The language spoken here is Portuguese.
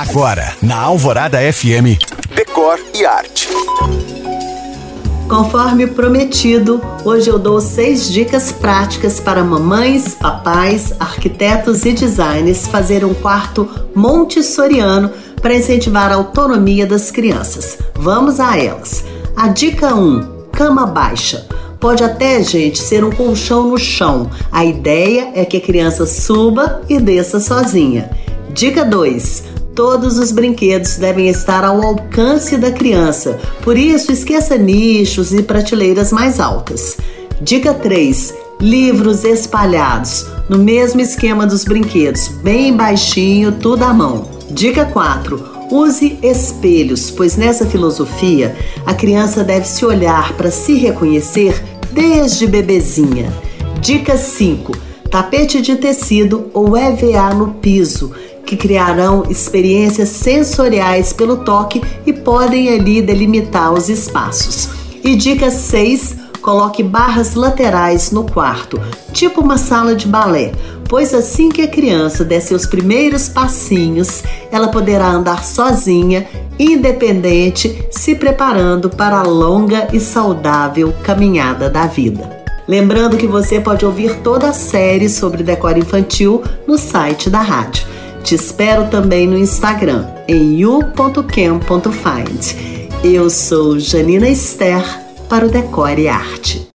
Agora, na Alvorada FM, Decor e Arte. Conforme prometido, hoje eu dou seis dicas práticas para mamães, papais, arquitetos e designers fazer um quarto montessoriano para incentivar a autonomia das crianças. Vamos a elas. A dica 1: cama baixa. Pode até, gente, ser um colchão no chão. A ideia é que a criança suba e desça sozinha. Dica 2: Todos os brinquedos devem estar ao alcance da criança, por isso esqueça nichos e prateleiras mais altas. Dica 3: livros espalhados, no mesmo esquema dos brinquedos, bem baixinho, tudo à mão. Dica 4: Use espelhos, pois nessa filosofia a criança deve se olhar para se reconhecer desde bebezinha. Dica 5: tapete de tecido ou EVA no piso, que criarão experiências sensoriais pelo toque e podem ali delimitar os espaços. E dica 6: coloque barras laterais no quarto, tipo uma sala de balé, pois assim que a criança der seus primeiros passinhos, ela poderá andar sozinha, independente, se preparando para a longa e saudável caminhada da vida. Lembrando que você pode ouvir toda a série sobre decoro infantil no site da rádio. Te espero também no Instagram, em you.cam.find. Eu sou Janina Esther para o Decore Arte.